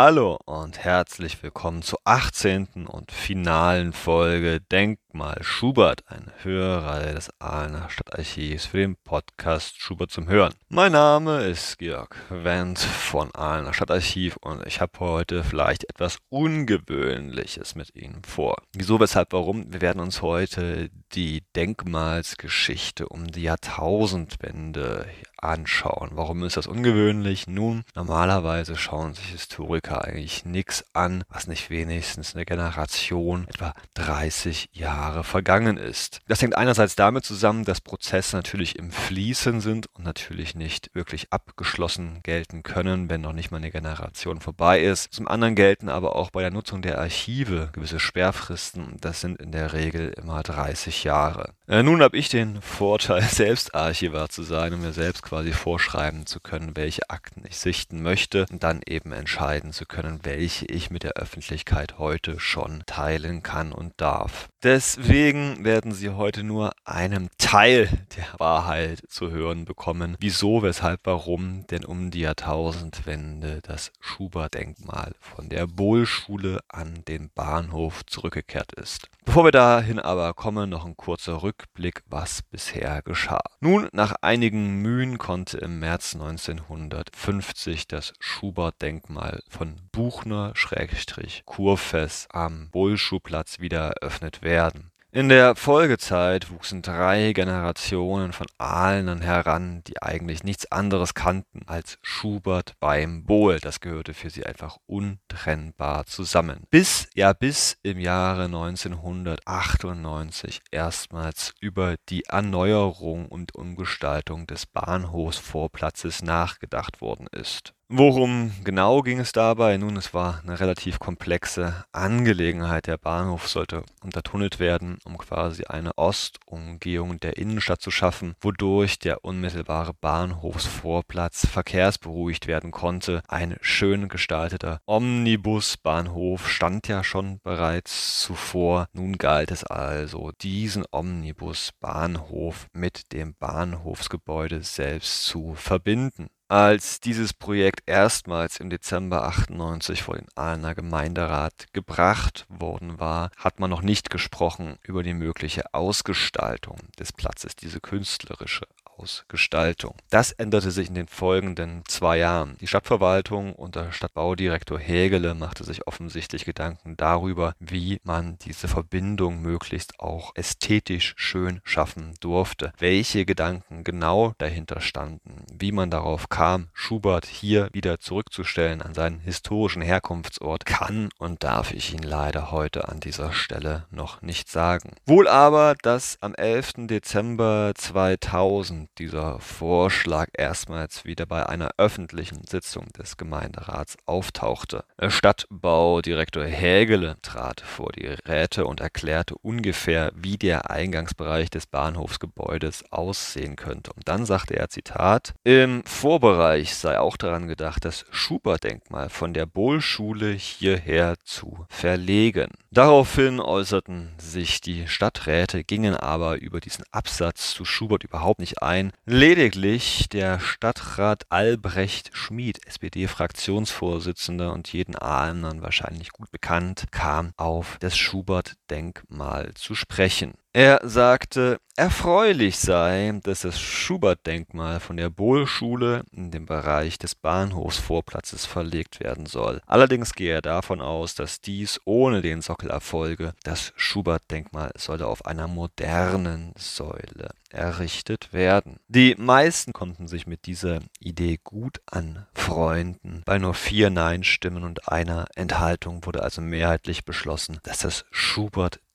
Hallo und herzlich willkommen zur 18. und finalen Folge Denkmal Schubert, eine Hörreihe des Aalener Stadtarchivs für den Podcast Schubert zum Hören. Mein Name ist Georg Wendt von Aalener Stadtarchiv und ich habe heute vielleicht etwas Ungewöhnliches mit Ihnen vor. Wieso, weshalb, warum? Wir werden uns heute die Denkmalsgeschichte um die Jahrtausendwende anschauen. Warum ist das ungewöhnlich? Nun, normalerweise schauen sich Historiker eigentlich nichts an, was nicht wenigstens eine Generation, etwa 30 Jahre vergangen ist. Das hängt einerseits damit zusammen, dass Prozesse natürlich im Fließen sind und natürlich nicht wirklich abgeschlossen gelten können, wenn noch nicht mal eine Generation vorbei ist. Zum anderen gelten aber auch bei der Nutzung der Archive gewisse Sperrfristen. Das sind in der Regel immer 30 Jahre. Äh, nun habe ich den Vorteil, selbst Archivar zu sein und mir selbst quasi vorschreiben zu können, welche Akten ich sichten möchte und dann eben entscheiden zu können, welche ich mit der Öffentlichkeit heute schon teilen kann und darf. Deswegen werden Sie heute nur einen Teil der Wahrheit zu hören bekommen. Wieso, weshalb, warum denn um die Jahrtausendwende das Schubert-Denkmal von der Bohlschule an den Bahnhof zurückgekehrt ist. Bevor wir dahin aber kommen, noch ein kurzer Rückblick, was bisher geschah. Nun, nach einigen Mühen konnte im März 1950 das Schubert-Denkmal von Buchner-Kurfess am Bohlschuhplatz wieder eröffnet werden. In der Folgezeit wuchsen drei Generationen von Ahlnern heran, die eigentlich nichts anderes kannten als Schubert beim Bohl. Das gehörte für sie einfach untrennbar zusammen. Bis, ja bis im Jahre 1998 erstmals über die Erneuerung und Umgestaltung des Bahnhofsvorplatzes nachgedacht worden ist. Worum genau ging es dabei? Nun, es war eine relativ komplexe Angelegenheit. Der Bahnhof sollte untertunnelt werden, um quasi eine Ostumgehung der Innenstadt zu schaffen, wodurch der unmittelbare Bahnhofsvorplatz verkehrsberuhigt werden konnte. Ein schön gestalteter Omnibusbahnhof stand ja schon bereits zuvor. Nun galt es also, diesen Omnibusbahnhof mit dem Bahnhofsgebäude selbst zu verbinden. Als dieses Projekt erstmals im Dezember 98 vor den Aalener Gemeinderat gebracht worden war, hat man noch nicht gesprochen über die mögliche Ausgestaltung des Platzes, diese künstlerische Ausgestaltung. Das änderte sich in den folgenden zwei Jahren. Die Stadtverwaltung unter Stadtbaudirektor Hägele machte sich offensichtlich Gedanken darüber, wie man diese Verbindung möglichst auch ästhetisch schön schaffen durfte. Welche Gedanken genau dahinter standen, wie man darauf kam, Schubert hier wieder zurückzustellen an seinen historischen Herkunftsort, kann und darf ich Ihnen leider heute an dieser Stelle noch nicht sagen. Wohl aber, dass am 11. Dezember 2000 dieser Vorschlag erstmals wieder bei einer öffentlichen Sitzung des Gemeinderats auftauchte. Stadtbaudirektor Hägele trat vor die Räte und erklärte ungefähr, wie der Eingangsbereich des Bahnhofsgebäudes aussehen könnte. Und dann sagte er, Zitat, im Vorbereich sei auch daran gedacht, das Schubert-Denkmal von der Bohlschule hierher zu verlegen. Daraufhin äußerten sich die Stadträte, gingen aber über diesen Absatz zu Schubert überhaupt nicht ein, ein. Lediglich der Stadtrat Albrecht Schmid, SPD-Fraktionsvorsitzender und jeden Ahlnern wahrscheinlich gut bekannt, kam auf das Schubert-Denkmal zu sprechen. Er sagte, erfreulich sei, dass das Schubert-Denkmal von der Bohlschule in den Bereich des Bahnhofsvorplatzes verlegt werden soll. Allerdings gehe er davon aus, dass dies ohne den Sockel erfolge. Das Schubert-Denkmal solle auf einer modernen Säule errichtet werden. Die meisten konnten sich mit dieser Idee gut anfreunden. Bei nur vier Nein-Stimmen und einer Enthaltung wurde also mehrheitlich beschlossen, dass das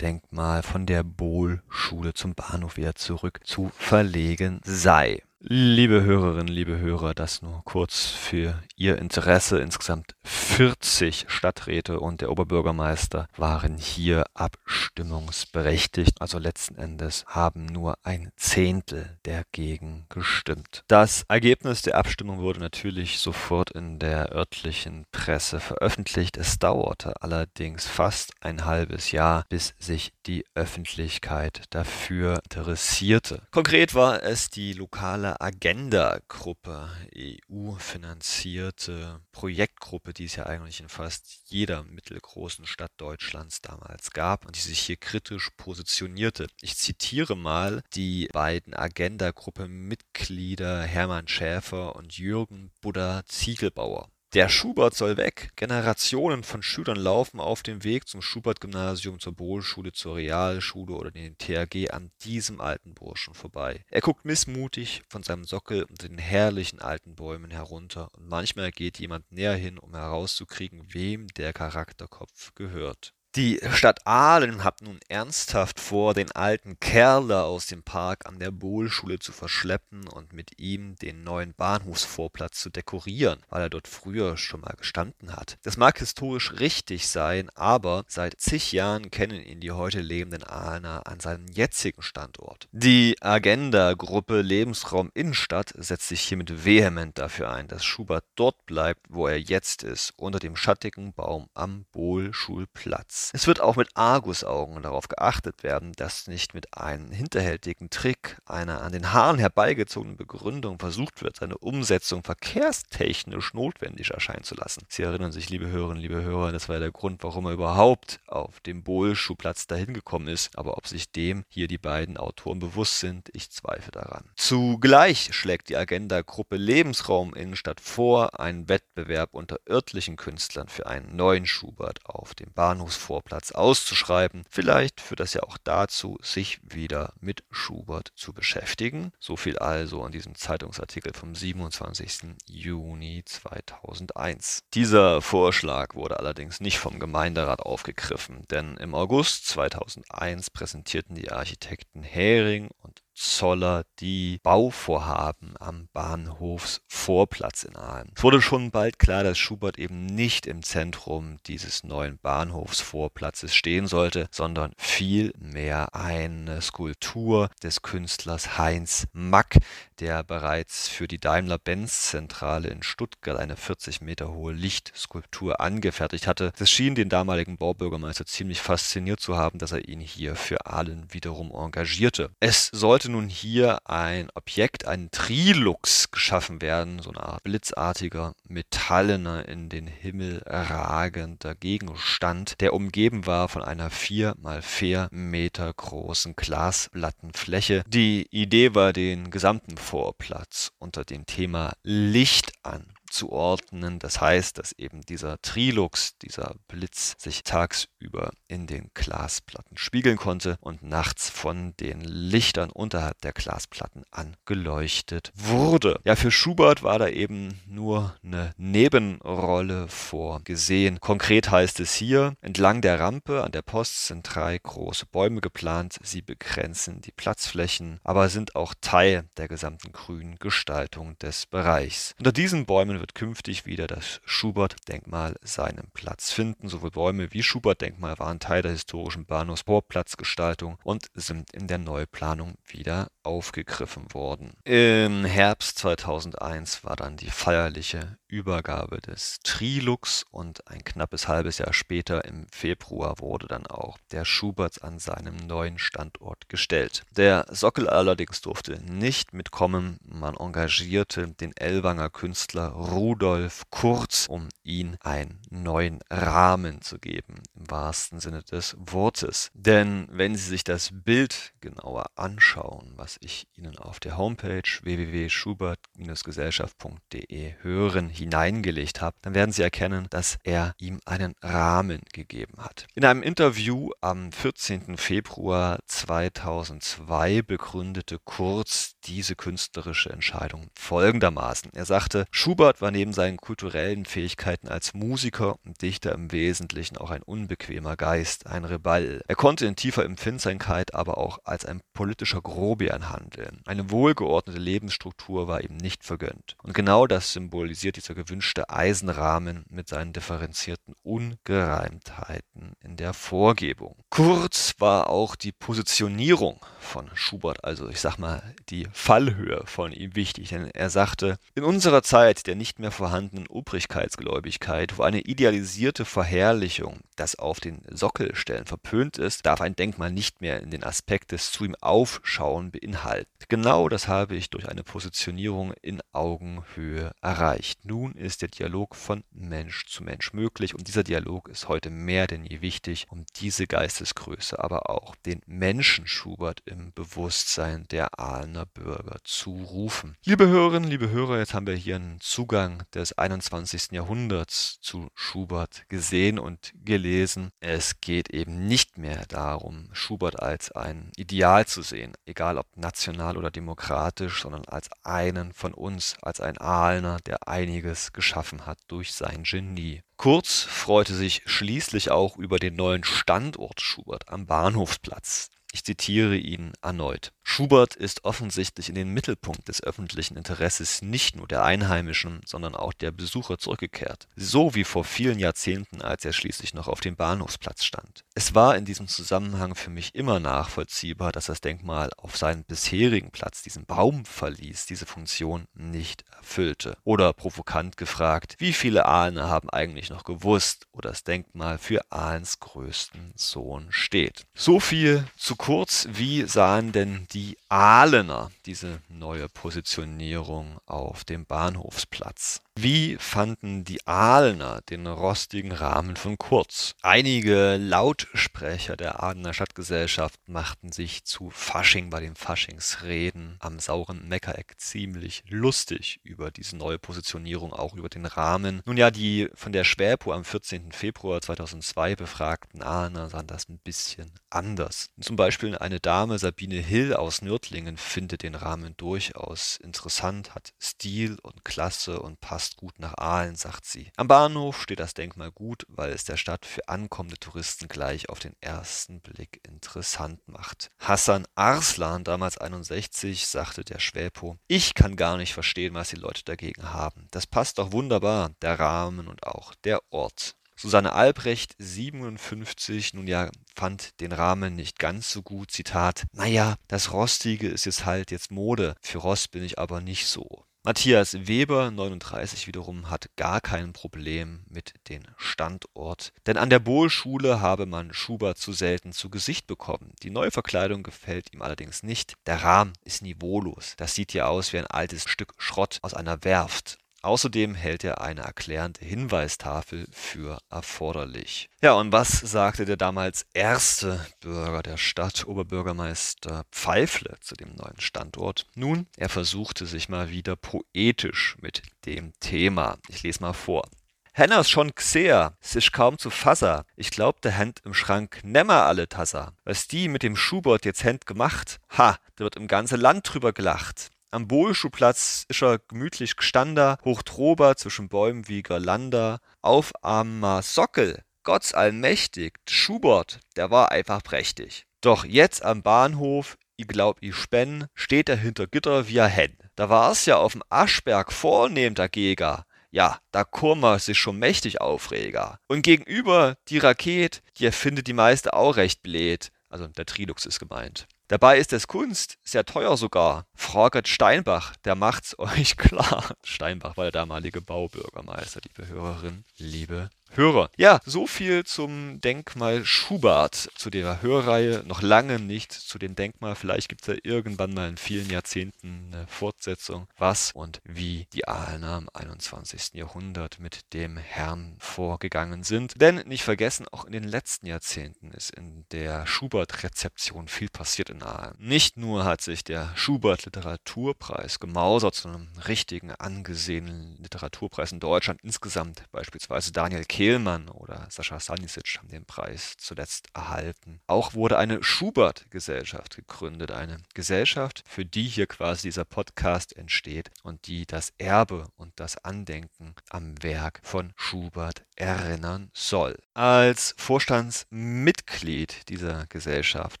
Schubert-Denkmal von der Bohl-Schule zum Bahnhof wieder zurück zu verlegen sei. Liebe Hörerinnen, liebe Hörer, das nur kurz für Ihr Interesse. Insgesamt 40 Stadträte und der Oberbürgermeister waren hier abstimmungsberechtigt. Also letzten Endes haben nur ein Zehntel dagegen gestimmt. Das Ergebnis der Abstimmung wurde natürlich sofort in der örtlichen Presse veröffentlicht. Es dauerte allerdings fast ein halbes Jahr, bis sich die Öffentlichkeit dafür interessierte. Konkret war es die lokale Agenda-Gruppe, EU-finanzierte Projektgruppe, Bahnhöfe, die es ja eigentlich in fast jeder mittelgroßen Stadt Deutschlands damals gab und die sich hier kritisch positionierte. Ich zitiere mal die beiden Agenda-Gruppe-Mitglieder Hermann Schäfer und Jürgen Buddha Ziegelbauer. Der Schubert soll weg. Generationen von Schülern laufen auf dem Weg zum Schubert-Gymnasium, zur Bohlschule, zur Realschule oder den THG an diesem alten Burschen vorbei. Er guckt missmutig von seinem Sockel unter den herrlichen alten Bäumen herunter und manchmal geht jemand näher hin, um herauszukriegen, wem der Charakterkopf gehört. Die Stadt Aalen hat nun ernsthaft vor, den alten Kerl da aus dem Park an der Bohlschule zu verschleppen und mit ihm den neuen Bahnhofsvorplatz zu dekorieren, weil er dort früher schon mal gestanden hat. Das mag historisch richtig sein, aber seit zig Jahren kennen ihn die heute lebenden Ahlener an seinem jetzigen Standort. Die Agenda-Gruppe Lebensraum Innenstadt setzt sich hiermit vehement dafür ein, dass Schubert dort bleibt, wo er jetzt ist, unter dem schattigen Baum am Bohlschulplatz. Es wird auch mit Argusaugen darauf geachtet werden, dass nicht mit einem hinterhältigen Trick, einer an den Haaren herbeigezogenen Begründung versucht wird, seine Umsetzung verkehrstechnisch notwendig erscheinen zu lassen. Sie erinnern sich, liebe Hörerinnen, liebe Hörer, das war der Grund, warum er überhaupt auf dem Bohlschuhplatz dahin gekommen ist. Aber ob sich dem hier die beiden Autoren bewusst sind, ich zweifle daran. Zugleich schlägt die Agenda-Gruppe Lebensraum Innenstadt vor, einen Wettbewerb unter örtlichen Künstlern für einen neuen Schubert auf dem Bahnhofsvorplatz Vorplatz auszuschreiben. Vielleicht führt das ja auch dazu, sich wieder mit Schubert zu beschäftigen. So viel also an diesem Zeitungsartikel vom 27. Juni 2001. Dieser Vorschlag wurde allerdings nicht vom Gemeinderat aufgegriffen, denn im August 2001 präsentierten die Architekten Hering und Zoller die Bauvorhaben am Bahnhofsvorplatz in Aalen. Es wurde schon bald klar, dass Schubert eben nicht im Zentrum dieses neuen Bahnhofsvorplatzes stehen sollte, sondern vielmehr eine Skulptur des Künstlers Heinz Mack, der bereits für die Daimler-Benz-Zentrale in Stuttgart eine 40 Meter hohe Lichtskulptur angefertigt hatte. Es schien den damaligen Baubürgermeister ziemlich fasziniert zu haben, dass er ihn hier für Aalen wiederum engagierte. Es sollte nun hier ein Objekt, ein Trilux geschaffen werden, so eine Art blitzartiger, metallener, in den Himmel ragender Gegenstand, der umgeben war von einer 4 mal 4 Meter großen Glasplattenfläche. Die Idee war, den gesamten Vorplatz unter dem Thema Licht an zuordnen. Das heißt, dass eben dieser Trilux, dieser Blitz, sich tagsüber in den Glasplatten spiegeln konnte und nachts von den Lichtern unterhalb der Glasplatten angeleuchtet wurde. Ja, für Schubert war da eben nur eine Nebenrolle vorgesehen. Konkret heißt es hier, entlang der Rampe an der Post sind drei große Bäume geplant. Sie begrenzen die Platzflächen, aber sind auch Teil der gesamten grünen Gestaltung des Bereichs. Unter diesen Bäumen wird künftig wieder das Schubert-Denkmal seinen Platz finden. Sowohl Bäume wie Schubert-Denkmal waren Teil der historischen Bahnhofsvorplatzgestaltung und sind in der Neuplanung wieder aufgegriffen worden. Im Herbst 2001 war dann die feierliche Übergabe des Trilux und ein knappes halbes Jahr später im Februar wurde dann auch der Schubert an seinem neuen Standort gestellt. Der Sockel allerdings durfte nicht mitkommen. Man engagierte den Elwanger Künstler Rudolf Kurz, um ihn einen neuen Rahmen zu geben, im wahrsten Sinne des Wortes. Denn wenn Sie sich das Bild genauer anschauen, was ich Ihnen auf der Homepage www.schubert-gesellschaft.de hören hineingelegt habe, dann werden Sie erkennen, dass er ihm einen Rahmen gegeben hat. In einem Interview am 14. Februar 2002 begründete Kurz diese künstlerische Entscheidung folgendermaßen. Er sagte, Schubert war neben seinen kulturellen Fähigkeiten als Musiker und Dichter im Wesentlichen auch ein unbequemer Geist, ein Rebell. Er konnte in tiefer Empfindsamkeit aber auch als ein politischer Grobian handeln. Eine wohlgeordnete Lebensstruktur war ihm nicht vergönnt. Und genau das symbolisiert dieser gewünschte Eisenrahmen mit seinen differenzierten Ungereimtheiten in der Vorgebung. Kurz war auch die Positionierung von Schubert, also ich sag mal die Fallhöhe von ihm wichtig, denn er sagte, in unserer Zeit der nicht mehr vorhandenen Obrigkeitsgläubigkeit, wo eine idealisierte Verherrlichung, das auf den Sockelstellen verpönt ist, darf ein Denkmal nicht mehr in den Aspekt des zu ihm Aufschauen beinhalten. Genau das habe ich durch eine Positionierung in Augenhöhe erreicht. Nun ist der Dialog von Mensch zu Mensch möglich und dieser Dialog ist heute mehr denn je wichtig, um diese Geistesgröße, aber auch den Menschen Schubert im Bewusstsein der Ahlener Bürger zu rufen. Liebe Hörerinnen, liebe Hörer, jetzt haben wir hier einen Zugang des 21. Jahrhunderts zu Schubert gesehen und gelesen. Es geht eben nicht mehr darum, Schubert als ein Ideal zu sehen, egal ob national oder demokratisch, sondern als einen von uns, als ein Ahlener, der einiges geschaffen hat durch sein Genie. Kurz freute sich schließlich auch über den neuen Standort Schubert am Bahnhofsplatz. Ich zitiere ihn erneut. Schubert ist offensichtlich in den Mittelpunkt des öffentlichen Interesses nicht nur der Einheimischen, sondern auch der Besucher zurückgekehrt. So wie vor vielen Jahrzehnten, als er schließlich noch auf dem Bahnhofsplatz stand. Es war in diesem Zusammenhang für mich immer nachvollziehbar, dass das Denkmal auf seinen bisherigen Platz, diesen Baum verließ, diese Funktion nicht erfüllte. Oder provokant gefragt, wie viele Ahlener haben eigentlich noch gewusst, wo das Denkmal für Ahlens größten Sohn steht. So viel zu kurz, wie sahen denn die Ahlener diese neue Positionierung auf dem Bahnhofsplatz? Wie fanden die Ahlener den rostigen Rahmen von Kurz? Einige Lautsprecher der Ahlener Stadtgesellschaft machten sich zu Fasching bei den Faschingsreden am sauren Meckereck ziemlich lustig über diese neue Positionierung, auch über den Rahmen. Nun ja, die von der Schwäpo am 14. Februar 2002 befragten Ahlener sahen das ein bisschen anders. Zum Beispiel eine Dame, Sabine Hill aus Nördlingen, findet den Rahmen durchaus interessant, hat Stil und Klasse und passt passt gut nach Aalen, sagt sie. Am Bahnhof steht das Denkmal gut, weil es der Stadt für ankommende Touristen gleich auf den ersten Blick interessant macht. Hassan Arslan, damals 61, sagte der Schwäpo, ich kann gar nicht verstehen, was die Leute dagegen haben. Das passt doch wunderbar, der Rahmen und auch der Ort. Susanne Albrecht, 57, nun ja, fand den Rahmen nicht ganz so gut. Zitat, naja, das Rostige ist jetzt halt jetzt Mode. Für Rost bin ich aber nicht so. Matthias Weber, 39 wiederum, hat gar kein Problem mit dem Standort, denn an der Bohlschule habe man Schubert zu selten zu Gesicht bekommen. Die neue Verkleidung gefällt ihm allerdings nicht. Der Rahmen ist niveaulos. Das sieht ja aus wie ein altes Stück Schrott aus einer Werft. Außerdem hält er eine erklärende Hinweistafel für erforderlich. Ja, und was sagte der damals erste Bürger der Stadt, Oberbürgermeister Pfeifle, zu dem neuen Standort? Nun, er versuchte sich mal wieder poetisch mit dem Thema. Ich lese mal vor. Henners schon gseh, sich kaum zu fasser. Ich glaub, der Hand im Schrank nimmer alle Tasser. Was die mit dem Schubert jetzt händ gemacht? Ha, da wird im ganze Land drüber gelacht. Am Bohlschuhplatz ist er gemütlich gestander, hochtrober zwischen Bäumen wie Girlander, auf am Sockel, Gott allmächtig, Schubert, der war einfach prächtig. Doch jetzt am Bahnhof, ich glaub, ich spenn, steht er hinter Gitter wie a Hen. Da war's ja auf'm Aschberg vornehm dagegen. Ja, da kummer sich schon mächtig Aufreger. Und gegenüber die Raket, die erfindet die meiste auch recht blöd. Also der Trilux ist gemeint. Dabei ist es Kunst, sehr teuer sogar. Fraget Steinbach, der macht's euch klar. Steinbach war der damalige Baubürgermeister, liebe Hörerinnen, liebe Hörer. Ja, so viel zum Denkmal Schubert, zu der Hörreihe. Noch lange nicht zu dem Denkmal. Vielleicht gibt es ja irgendwann mal in vielen Jahrzehnten eine Fortsetzung, was und wie die Aalener im 21. Jahrhundert mit dem Herrn vorgegangen sind. Denn nicht vergessen, auch in den letzten Jahrzehnten ist in der Schubert-Rezeption viel passiert in Aalen. Nicht nur hat sich der Schubert-Literaturpreis gemausert zu einem richtigen, angesehenen Literaturpreis in Deutschland insgesamt, beispielsweise Daniel Kehl Kehlmann oder Sascha Stanisic haben den Preis zuletzt erhalten. Auch wurde eine Schubert-Gesellschaft gegründet, eine Gesellschaft, für die hier quasi dieser Podcast entsteht und die das Erbe und das Andenken am Werk von Schubert erinnern soll. Als Vorstandsmitglied dieser Gesellschaft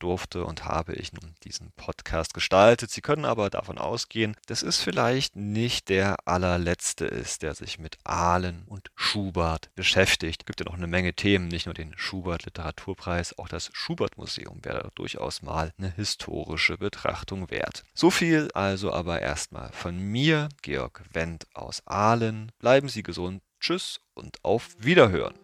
durfte und habe ich nun diesen Podcast gestaltet. Sie können aber davon ausgehen, dass es vielleicht nicht der allerletzte ist, der sich mit Ahlen und Schubert beschäftigt beschäftigt. Gibt ja noch eine Menge Themen, nicht nur den Schubert Literaturpreis, auch das Schubert Museum wäre durchaus mal eine historische Betrachtung wert. So viel also aber erstmal von mir, Georg Wendt aus Aalen. Bleiben Sie gesund. Tschüss und auf Wiederhören.